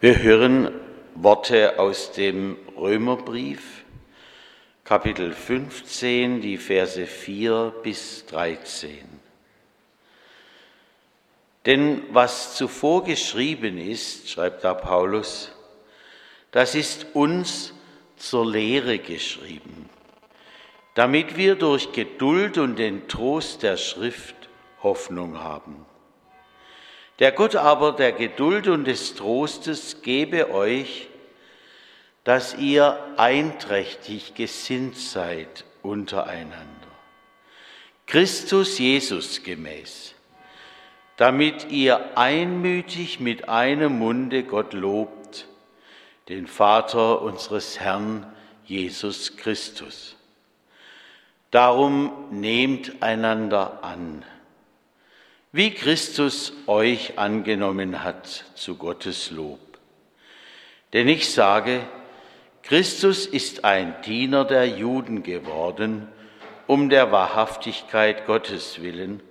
Wir hören Worte aus dem Römerbrief, Kapitel 15, die Verse 4 bis 13. Denn was zuvor geschrieben ist, schreibt da Paulus, das ist uns zur Lehre geschrieben, damit wir durch Geduld und den Trost der Schrift Hoffnung haben. Der Gott aber der Geduld und des Trostes gebe euch, dass ihr einträchtig gesinnt seid untereinander. Christus Jesus gemäß, damit ihr einmütig mit einem Munde Gott lobt, den Vater unseres Herrn Jesus Christus. Darum nehmt einander an wie Christus euch angenommen hat zu Gottes Lob. Denn ich sage, Christus ist ein Diener der Juden geworden, um der Wahrhaftigkeit Gottes willen,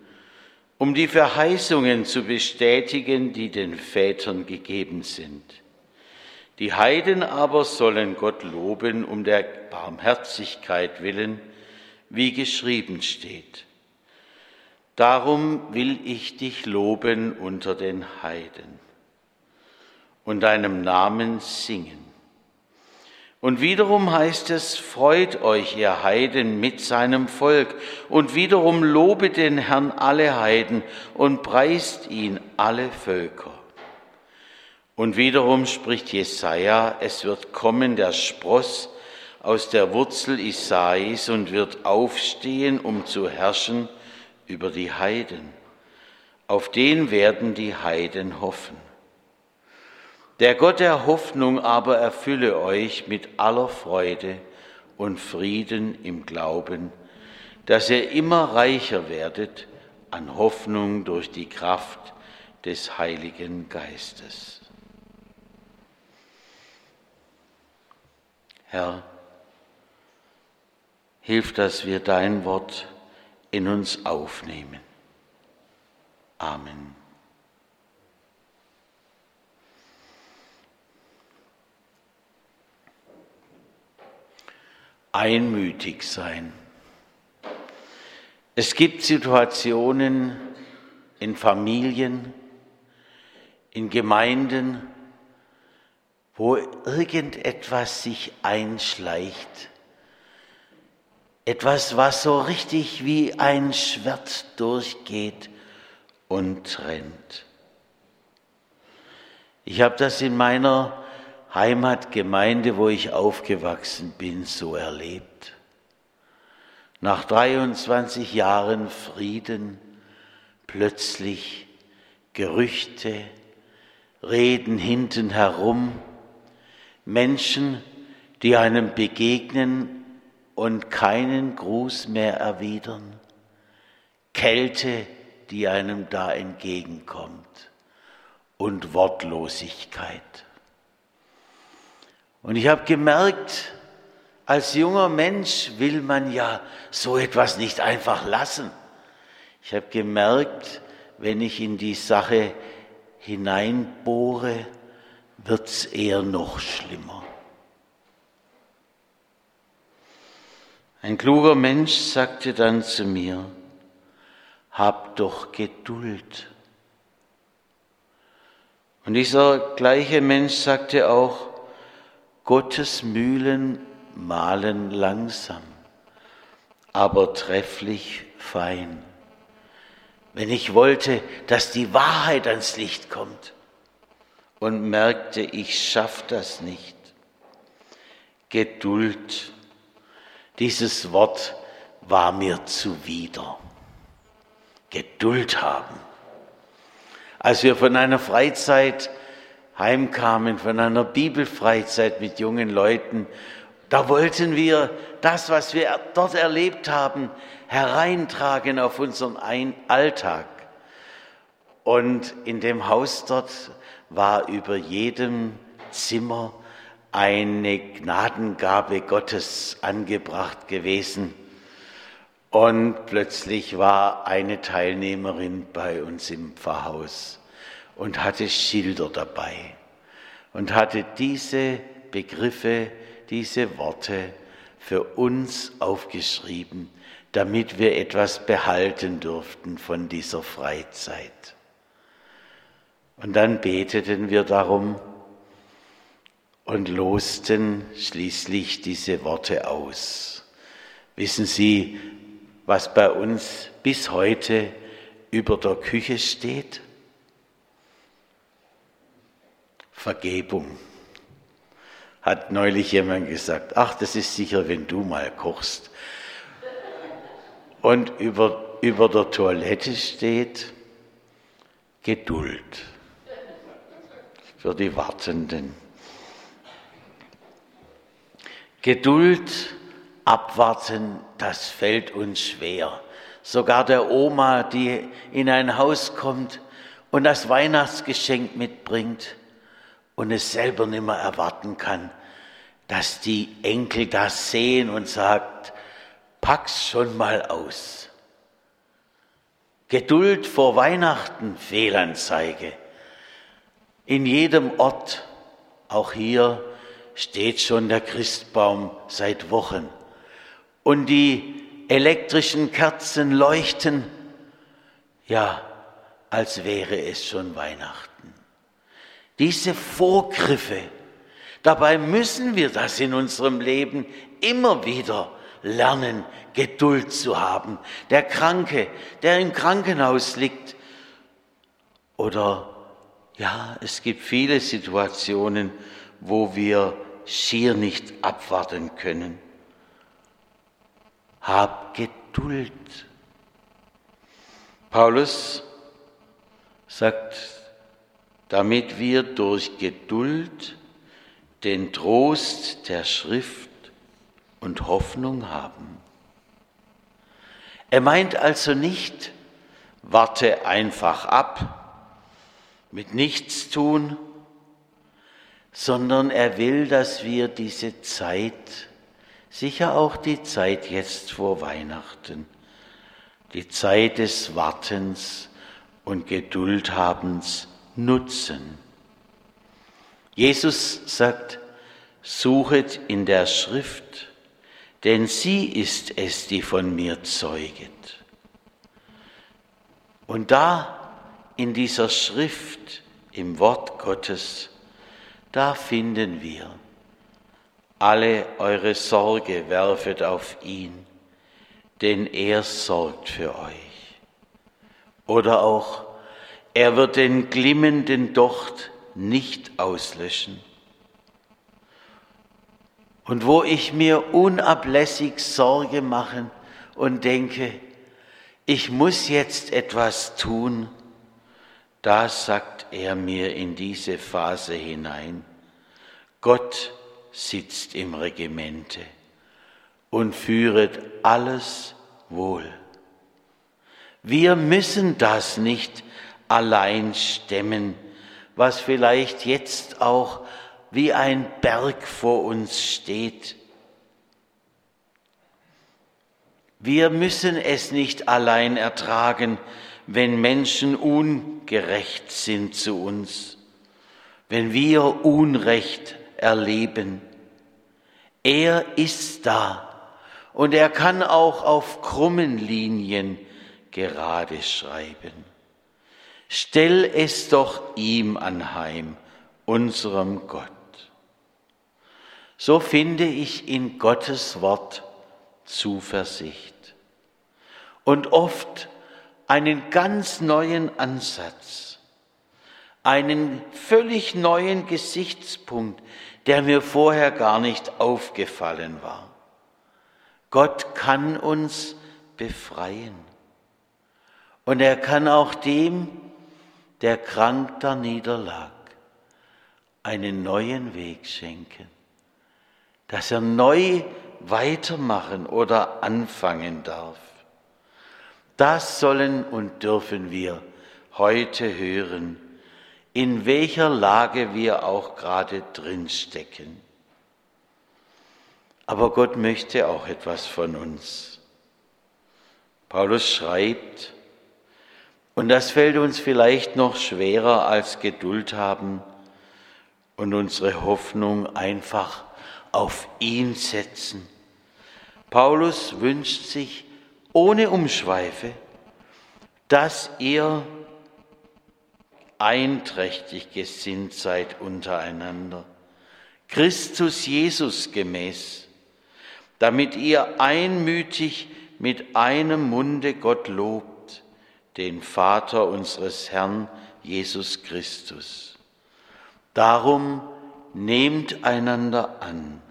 um die Verheißungen zu bestätigen, die den Vätern gegeben sind. Die Heiden aber sollen Gott loben um der Barmherzigkeit willen, wie geschrieben steht. Darum will ich dich loben unter den Heiden und deinem Namen singen. Und wiederum heißt es, freut euch, ihr Heiden, mit seinem Volk. Und wiederum lobe den Herrn alle Heiden und preist ihn alle Völker. Und wiederum spricht Jesaja, es wird kommen der Spross aus der Wurzel Isais und wird aufstehen, um zu herrschen über die Heiden. Auf den werden die Heiden hoffen. Der Gott der Hoffnung aber erfülle euch mit aller Freude und Frieden im Glauben, dass ihr immer reicher werdet an Hoffnung durch die Kraft des Heiligen Geistes. Herr, hilf, dass wir dein Wort in uns aufnehmen. Amen. Einmütig sein. Es gibt Situationen in Familien, in Gemeinden, wo irgendetwas sich einschleicht etwas, was so richtig wie ein Schwert durchgeht und trennt. Ich habe das in meiner Heimatgemeinde, wo ich aufgewachsen bin, so erlebt. Nach 23 Jahren Frieden plötzlich Gerüchte, Reden hinten herum, Menschen, die einem begegnen und keinen Gruß mehr erwidern, Kälte, die einem da entgegenkommt und Wortlosigkeit. Und ich habe gemerkt, als junger Mensch will man ja so etwas nicht einfach lassen. Ich habe gemerkt, wenn ich in die Sache hineinbohre, wird's eher noch schlimmer. Ein kluger Mensch sagte dann zu mir, hab doch Geduld. Und dieser gleiche Mensch sagte auch, Gottes Mühlen mahlen langsam, aber trefflich fein. Wenn ich wollte, dass die Wahrheit ans Licht kommt und merkte, ich schaff das nicht. Geduld dieses Wort war mir zuwider. Geduld haben. Als wir von einer Freizeit heimkamen, von einer Bibelfreizeit mit jungen Leuten, da wollten wir das, was wir dort erlebt haben, hereintragen auf unseren Alltag. Und in dem Haus dort war über jedem Zimmer eine Gnadengabe Gottes angebracht gewesen. Und plötzlich war eine Teilnehmerin bei uns im Pfarrhaus und hatte Schilder dabei. und hatte diese Begriffe, diese Worte für uns aufgeschrieben, damit wir etwas behalten durften von dieser Freizeit. Und dann beteten wir darum und losten schließlich diese Worte aus. Wissen Sie, was bei uns bis heute über der Küche steht? Vergebung. Hat neulich jemand gesagt, ach, das ist sicher, wenn du mal kochst. Und über, über der Toilette steht Geduld für die Wartenden. Geduld, abwarten, das fällt uns schwer. Sogar der Oma, die in ein Haus kommt und das Weihnachtsgeschenk mitbringt und es selber nicht mehr erwarten kann, dass die Enkel das sehen und sagt, pack's schon mal aus. Geduld vor Weihnachten, Fehlanzeige. In jedem Ort, auch hier, steht schon der Christbaum seit Wochen. Und die elektrischen Kerzen leuchten, ja, als wäre es schon Weihnachten. Diese Vorgriffe, dabei müssen wir das in unserem Leben immer wieder lernen, Geduld zu haben. Der Kranke, der im Krankenhaus liegt, oder ja, es gibt viele Situationen, wo wir schier nicht abwarten können. Hab Geduld. Paulus sagt, damit wir durch Geduld den Trost der Schrift und Hoffnung haben. Er meint also nicht, warte einfach ab, mit nichts tun, sondern er will, dass wir diese Zeit Sicher auch die Zeit jetzt vor Weihnachten, die Zeit des Wartens und Geduldhabens nutzen. Jesus sagt, suchet in der Schrift, denn sie ist es, die von mir zeuget. Und da in dieser Schrift, im Wort Gottes, da finden wir alle eure Sorge werfet auf ihn, denn er sorgt für euch. Oder auch, er wird den glimmenden Docht nicht auslöschen. Und wo ich mir unablässig Sorge mache und denke, ich muss jetzt etwas tun, da sagt er mir in diese Phase hinein, Gott sitzt im Regimente und führet alles wohl. Wir müssen das nicht allein stemmen, was vielleicht jetzt auch wie ein Berg vor uns steht. Wir müssen es nicht allein ertragen, wenn Menschen ungerecht sind zu uns, wenn wir Unrecht erleben. Er ist da und er kann auch auf krummen Linien gerade schreiben. Stell es doch ihm anheim, unserem Gott. So finde ich in Gottes Wort Zuversicht und oft einen ganz neuen Ansatz, einen völlig neuen Gesichtspunkt, der mir vorher gar nicht aufgefallen war. Gott kann uns befreien. Und er kann auch dem, der krank da niederlag, einen neuen Weg schenken, dass er neu weitermachen oder anfangen darf. Das sollen und dürfen wir heute hören in welcher Lage wir auch gerade drin stecken. Aber Gott möchte auch etwas von uns. Paulus schreibt, und das fällt uns vielleicht noch schwerer als Geduld haben, und unsere Hoffnung einfach auf ihn setzen. Paulus wünscht sich ohne Umschweife, dass ihr einträchtig gesinnt seid untereinander, Christus Jesus gemäß, damit ihr einmütig mit einem Munde Gott lobt, den Vater unseres Herrn Jesus Christus. Darum nehmt einander an,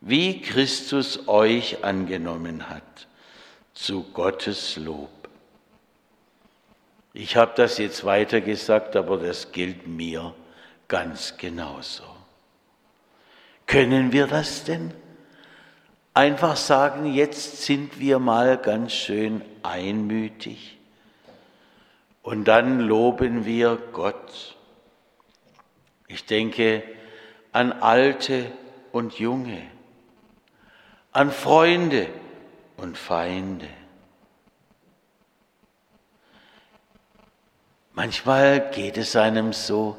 wie Christus euch angenommen hat, zu Gottes Lob. Ich habe das jetzt weiter gesagt, aber das gilt mir ganz genauso. Können wir das denn? Einfach sagen, jetzt sind wir mal ganz schön einmütig und dann loben wir Gott. Ich denke an Alte und Junge, an Freunde und Feinde. Manchmal geht es einem so,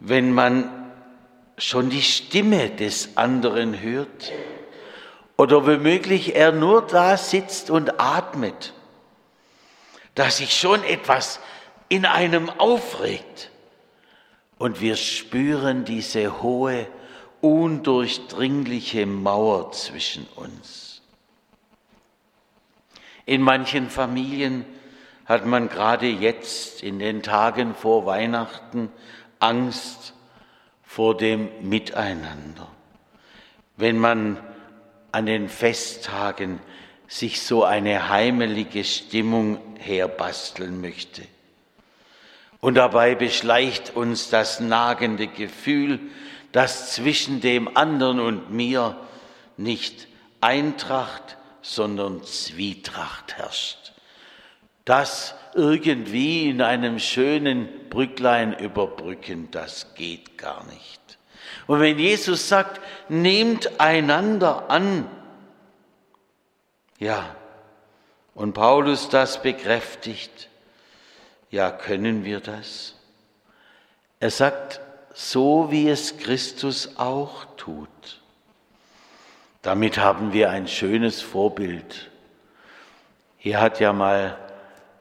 wenn man schon die Stimme des anderen hört oder womöglich er nur da sitzt und atmet, dass sich schon etwas in einem aufregt und wir spüren diese hohe, undurchdringliche Mauer zwischen uns. In manchen Familien hat man gerade jetzt in den Tagen vor Weihnachten Angst vor dem Miteinander. Wenn man an den Festtagen sich so eine heimelige Stimmung herbasteln möchte. Und dabei beschleicht uns das nagende Gefühl, dass zwischen dem anderen und mir nicht Eintracht, sondern Zwietracht herrscht das irgendwie in einem schönen Brücklein überbrücken, das geht gar nicht. Und wenn Jesus sagt, nehmt einander an, ja, und Paulus das bekräftigt, ja, können wir das? Er sagt, so wie es Christus auch tut. Damit haben wir ein schönes Vorbild. Hier hat ja mal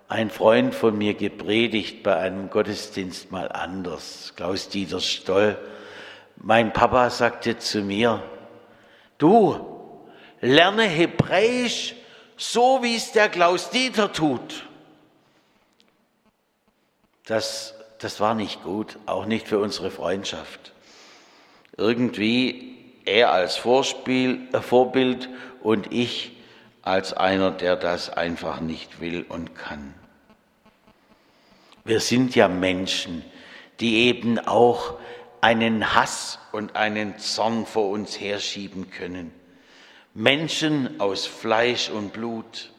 ein Freund von mir gepredigt bei einem Gottesdienst mal anders, Klaus-Dieter Stoll. Mein Papa sagte zu mir, du lerne Hebräisch so, wie es der Klaus-Dieter tut. Das, das war nicht gut, auch nicht für unsere Freundschaft. Irgendwie er als Vorspiel, äh, Vorbild und ich als einer, der das einfach nicht will und kann. Wir sind ja Menschen, die eben auch einen Hass und einen Zorn vor uns herschieben können. Menschen aus Fleisch und Blut.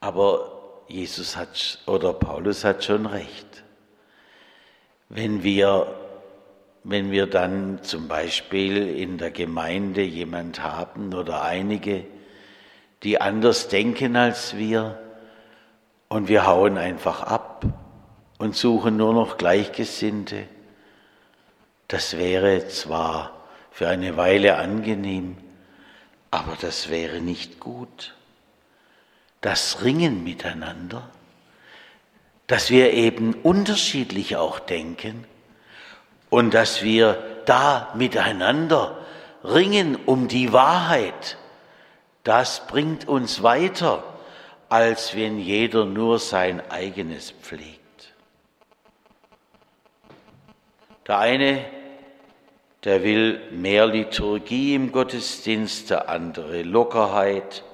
Aber Jesus hat oder Paulus hat schon recht. Wenn wir wenn wir dann zum Beispiel in der Gemeinde jemand haben oder einige, die anders denken als wir und wir hauen einfach ab und suchen nur noch Gleichgesinnte, das wäre zwar für eine Weile angenehm, aber das wäre nicht gut. Das Ringen miteinander, dass wir eben unterschiedlich auch denken, und dass wir da miteinander ringen um die Wahrheit, das bringt uns weiter, als wenn jeder nur sein eigenes pflegt. Der eine, der will mehr Liturgie im Gottesdienst, der andere Lockerheit,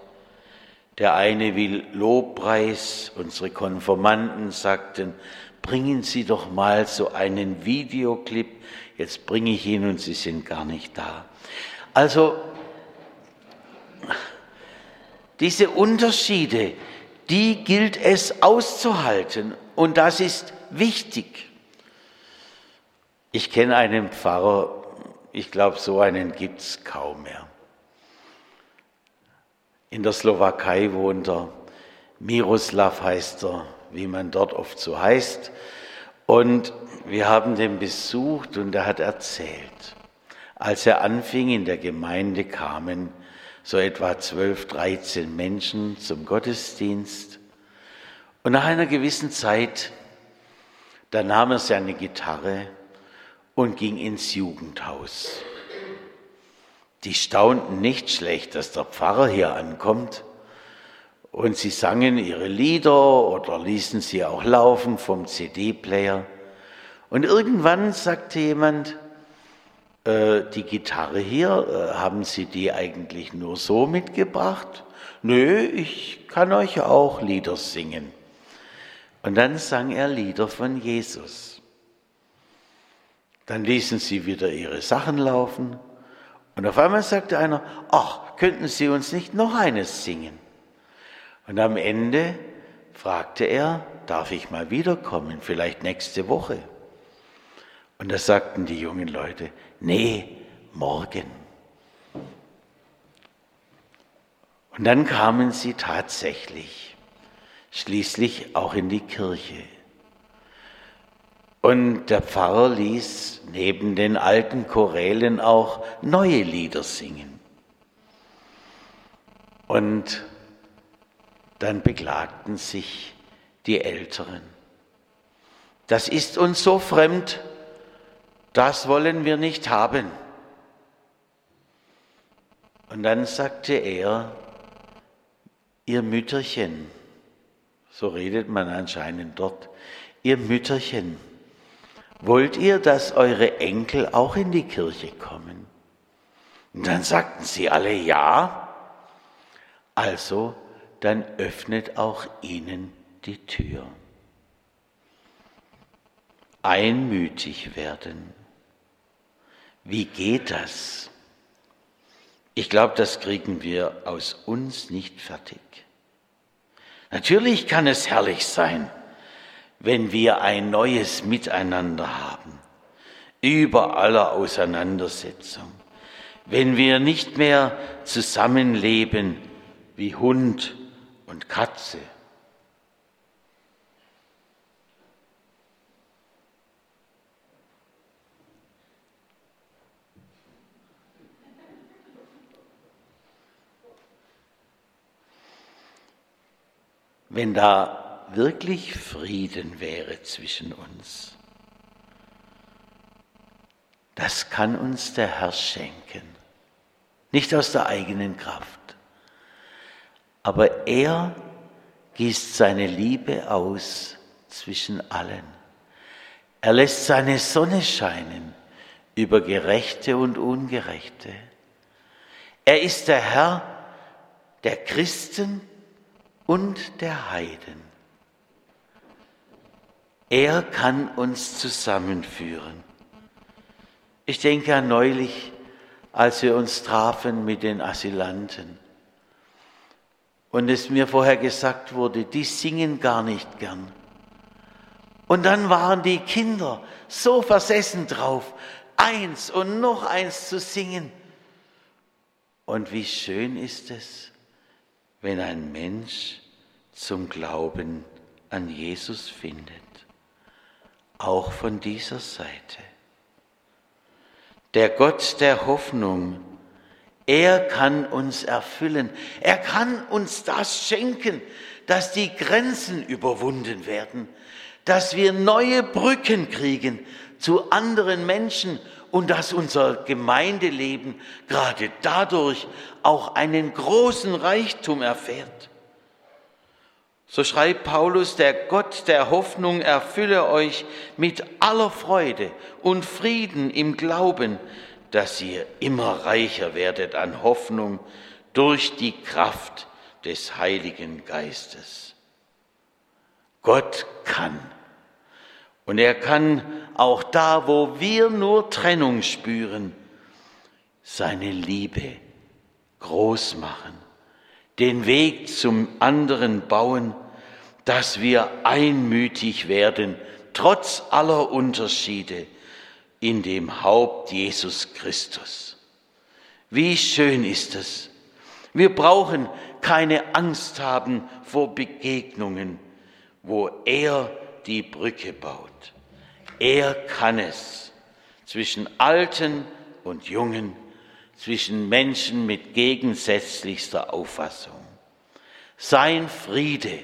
der eine will Lobpreis, unsere Konformanten sagten, bringen Sie doch mal so einen Videoclip. Jetzt bringe ich ihn und Sie sind gar nicht da. Also, diese Unterschiede, die gilt es auszuhalten und das ist wichtig. Ich kenne einen Pfarrer, ich glaube, so einen gibt es kaum mehr. In der Slowakei wohnt er Miroslav heißt er, wie man dort oft so heißt. Und wir haben den besucht und er hat erzählt, als er anfing, in der Gemeinde kamen so etwa 12, 13 Menschen zum Gottesdienst. Und nach einer gewissen Zeit, da nahm er seine Gitarre und ging ins Jugendhaus. Die staunten nicht schlecht, dass der Pfarrer hier ankommt. Und sie sangen ihre Lieder oder ließen sie auch laufen vom CD-Player. Und irgendwann sagte jemand, äh, die Gitarre hier, äh, haben Sie die eigentlich nur so mitgebracht? Nö, ich kann euch auch Lieder singen. Und dann sang er Lieder von Jesus. Dann ließen sie wieder ihre Sachen laufen. Und auf einmal sagte einer, ach, könnten Sie uns nicht noch eines singen? Und am Ende fragte er, darf ich mal wiederkommen, vielleicht nächste Woche? Und da sagten die jungen Leute, nee, morgen. Und dann kamen sie tatsächlich, schließlich auch in die Kirche. Und der Pfarrer ließ neben den alten Chorälen auch neue Lieder singen. Und dann beklagten sich die Älteren. Das ist uns so fremd, das wollen wir nicht haben. Und dann sagte er, ihr Mütterchen, so redet man anscheinend dort, ihr Mütterchen, wollt ihr, dass eure Enkel auch in die Kirche kommen? Und dann sagten sie alle ja. Also, dann öffnet auch ihnen die Tür. Einmütig werden. Wie geht das? Ich glaube, das kriegen wir aus uns nicht fertig. Natürlich kann es herrlich sein, wenn wir ein neues Miteinander haben, über aller Auseinandersetzung, wenn wir nicht mehr zusammenleben wie Hund und Katze, wenn da wirklich Frieden wäre zwischen uns. Das kann uns der Herr schenken, nicht aus der eigenen Kraft, aber er gießt seine Liebe aus zwischen allen. Er lässt seine Sonne scheinen über Gerechte und Ungerechte. Er ist der Herr der Christen und der Heiden. Er kann uns zusammenführen. Ich denke an neulich, als wir uns trafen mit den Asylanten und es mir vorher gesagt wurde, die singen gar nicht gern. Und dann waren die Kinder so versessen drauf, eins und noch eins zu singen. Und wie schön ist es, wenn ein Mensch zum Glauben an Jesus findet, auch von dieser Seite. Der Gott der Hoffnung, er kann uns erfüllen, er kann uns das schenken, dass die Grenzen überwunden werden, dass wir neue Brücken kriegen zu anderen Menschen und dass unser Gemeindeleben gerade dadurch auch einen großen Reichtum erfährt. So schreibt Paulus, der Gott der Hoffnung erfülle euch mit aller Freude und Frieden im Glauben, dass ihr immer reicher werdet an Hoffnung durch die Kraft des Heiligen Geistes. Gott kann. Und er kann auch da, wo wir nur Trennung spüren, seine Liebe groß machen, den Weg zum anderen bauen, dass wir einmütig werden, trotz aller Unterschiede, in dem Haupt Jesus Christus. Wie schön ist es, Wir brauchen keine Angst haben vor Begegnungen, wo er die Brücke baut. Er kann es zwischen Alten und Jungen, zwischen Menschen mit gegensätzlichster Auffassung. Sein Friede,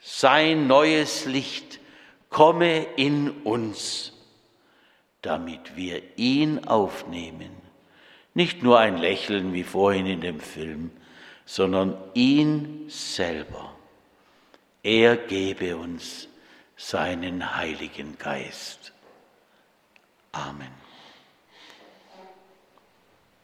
sein neues Licht komme in uns, damit wir ihn aufnehmen. Nicht nur ein Lächeln wie vorhin in dem Film, sondern ihn selber. Er gebe uns seinen Heiligen Geist. Amen.